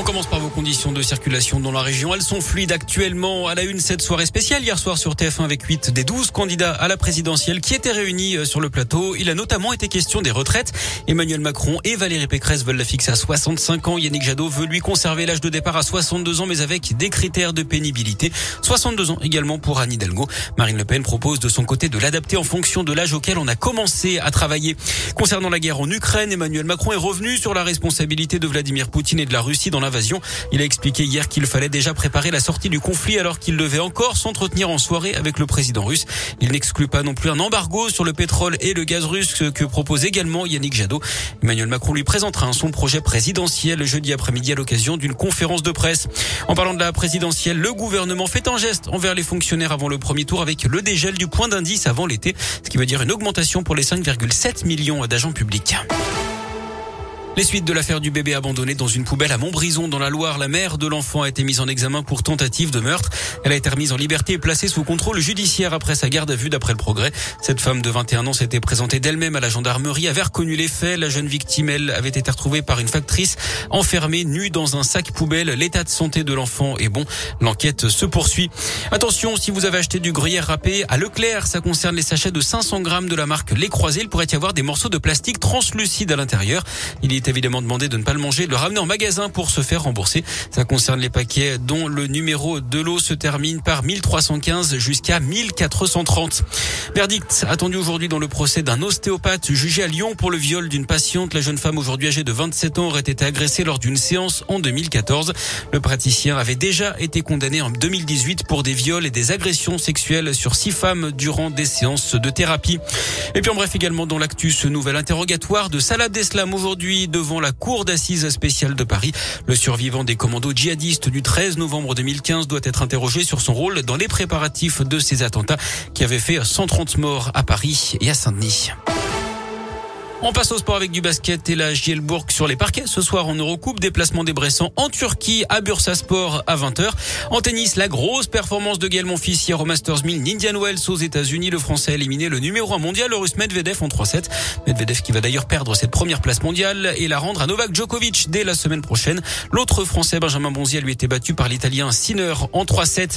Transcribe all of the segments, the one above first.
On commence par vos conditions de circulation dans la région. Elles sont fluides actuellement à la une cette soirée spéciale hier soir sur TF1 avec 8 des 12 candidats à la présidentielle qui étaient réunis euh, sur le plateau. Il a notamment été question des retraites. Emmanuel Macron et Valérie Pécresse veulent la fixer à 65 ans. Yannick Jadot veut lui conserver l'âge de départ à 62 ans mais avec des critères de pénibilité. 62 ans également pour Anne Hidalgo. Marine Le Pen propose de son côté de l'adapter en fonction de l'âge auquel on a commencé à travailler. Concernant la guerre en Ukraine, Emmanuel Macron est revenu sur la responsabilité de Vladimir Poutine et de la Russie dans la il a expliqué hier qu'il fallait déjà préparer la sortie du conflit alors qu'il devait encore s'entretenir en soirée avec le président russe. Il n'exclut pas non plus un embargo sur le pétrole et le gaz russe que propose également Yannick Jadot. Emmanuel Macron lui présentera son projet présidentiel jeudi après-midi à l'occasion d'une conférence de presse. En parlant de la présidentielle, le gouvernement fait un geste envers les fonctionnaires avant le premier tour avec le dégel du point d'indice avant l'été, ce qui veut dire une augmentation pour les 5,7 millions d'agents publics. Les suites de l'affaire du bébé abandonné dans une poubelle à Montbrison dans la Loire, la mère de l'enfant a été mise en examen pour tentative de meurtre. Elle a été remise en liberté et placée sous contrôle judiciaire après sa garde à vue d'après le progrès. Cette femme de 21 ans s'était présentée d'elle-même à la gendarmerie, avait reconnu les faits. La jeune victime, elle, avait été retrouvée par une factrice enfermée, nue dans un sac poubelle. L'état de santé de l'enfant est bon. L'enquête se poursuit. Attention, si vous avez acheté du gruyère râpé à Leclerc, ça concerne les sachets de 500 grammes de la marque Les Croisés. Il pourrait y avoir des morceaux de plastique translucides à l'intérieur. Il est évidemment demandé de ne pas le manger, de le ramener en magasin pour se faire rembourser. Ça concerne les paquets dont le numéro de l'eau se termine par 1315 jusqu'à 1430. Verdict attendu aujourd'hui dans le procès d'un ostéopathe jugé à Lyon pour le viol d'une patiente. La jeune femme aujourd'hui âgée de 27 ans aurait été agressée lors d'une séance en 2014. Le praticien avait déjà été condamné en 2018 pour des viols et des agressions sexuelles sur six femmes durant des séances de thérapie. Et puis en bref également dans l'actu ce nouvel interrogatoire de Salah Deslam aujourd'hui devant la cour d'assises spéciale de Paris. Le survivant des commandos djihadistes du 13 novembre 2015 doit être interrogé sur son rôle dans les préparatifs de ces attentats qui avaient fait 130 morts à Paris et à Saint-Denis. On passe au sport avec du basket et la Gielbourg sur les parquets. Ce soir en Eurocoupe, déplacement des Bressans en Turquie à Bursaspor à 20h. En tennis, la grosse performance de Gaël Monfils hier au Masters 1000 Indian Wells aux États-Unis. Le Français a éliminé le numéro 1 mondial, le Russe Medvedev en 3-7. Medvedev qui va d'ailleurs perdre cette première place mondiale et la rendre à Novak Djokovic dès la semaine prochaine. L'autre Français, Benjamin Bonzi, lui été battu par l'Italien Sinner en 3-7.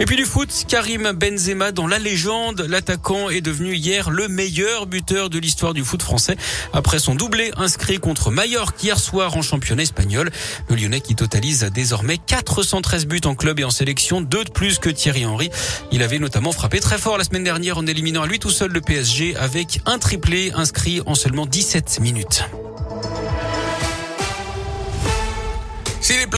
Et puis du foot, Karim Benzema dans la légende. L'attaquant est devenu hier le meilleur buteur de l'histoire du foot français après son doublé inscrit contre Mallorca hier soir en championnat espagnol. Le Lyonnais qui totalise désormais 413 buts en club et en sélection, deux de plus que Thierry Henry. Il avait notamment frappé très fort la semaine dernière en éliminant à lui tout seul le PSG avec un triplé inscrit en seulement 17 minutes.